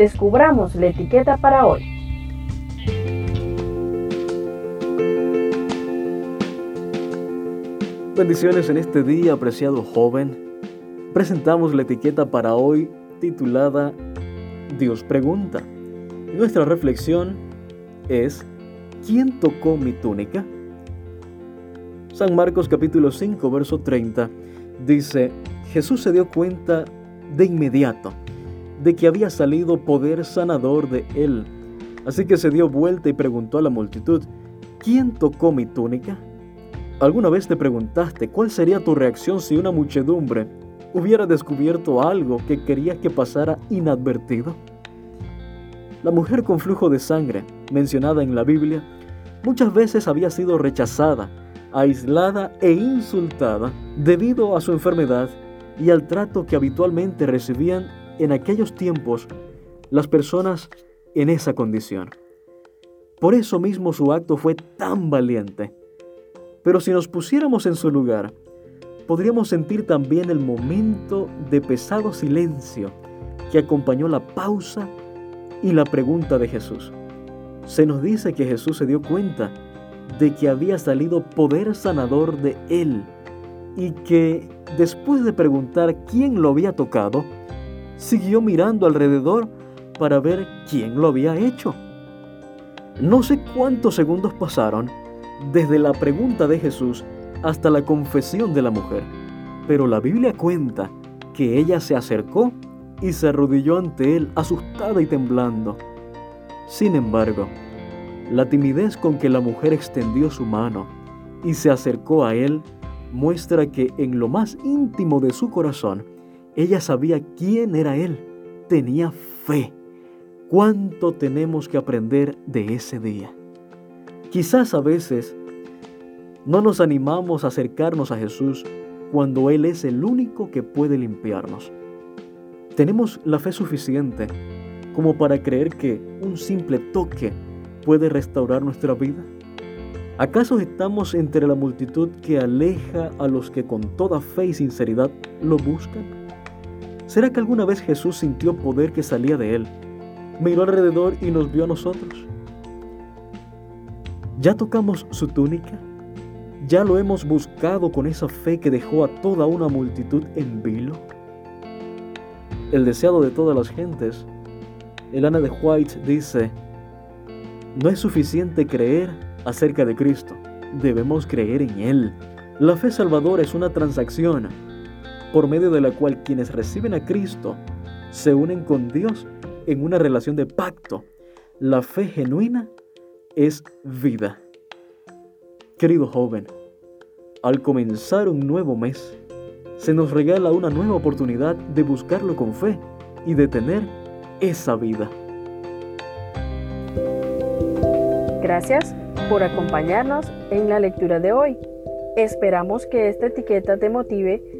descubramos la etiqueta para hoy. Bendiciones en este día, apreciado joven. Presentamos la etiqueta para hoy titulada Dios pregunta. Nuestra reflexión es ¿Quién tocó mi túnica? San Marcos capítulo 5 verso 30 dice, Jesús se dio cuenta de inmediato de que había salido poder sanador de él. Así que se dio vuelta y preguntó a la multitud, ¿quién tocó mi túnica? ¿Alguna vez te preguntaste cuál sería tu reacción si una muchedumbre hubiera descubierto algo que quería que pasara inadvertido? La mujer con flujo de sangre, mencionada en la Biblia, muchas veces había sido rechazada, aislada e insultada debido a su enfermedad y al trato que habitualmente recibían en aquellos tiempos las personas en esa condición. Por eso mismo su acto fue tan valiente. Pero si nos pusiéramos en su lugar, podríamos sentir también el momento de pesado silencio que acompañó la pausa y la pregunta de Jesús. Se nos dice que Jesús se dio cuenta de que había salido poder sanador de él y que después de preguntar quién lo había tocado, siguió mirando alrededor para ver quién lo había hecho. No sé cuántos segundos pasaron desde la pregunta de Jesús hasta la confesión de la mujer, pero la Biblia cuenta que ella se acercó y se arrodilló ante él asustada y temblando. Sin embargo, la timidez con que la mujer extendió su mano y se acercó a él muestra que en lo más íntimo de su corazón, ella sabía quién era él, tenía fe. ¿Cuánto tenemos que aprender de ese día? Quizás a veces no nos animamos a acercarnos a Jesús cuando Él es el único que puede limpiarnos. ¿Tenemos la fe suficiente como para creer que un simple toque puede restaurar nuestra vida? ¿Acaso estamos entre la multitud que aleja a los que con toda fe y sinceridad lo buscan? ¿Será que alguna vez Jesús sintió poder que salía de él, miró alrededor y nos vio a nosotros? ¿Ya tocamos su túnica? ¿Ya lo hemos buscado con esa fe que dejó a toda una multitud en vilo? el deseado de todas las gentes. Elana de White dice, no es suficiente creer acerca de Cristo, debemos creer en Él. La fe salvadora es una transacción por medio de la cual quienes reciben a Cristo se unen con Dios en una relación de pacto. La fe genuina es vida. Querido joven, al comenzar un nuevo mes, se nos regala una nueva oportunidad de buscarlo con fe y de tener esa vida. Gracias por acompañarnos en la lectura de hoy. Esperamos que esta etiqueta te motive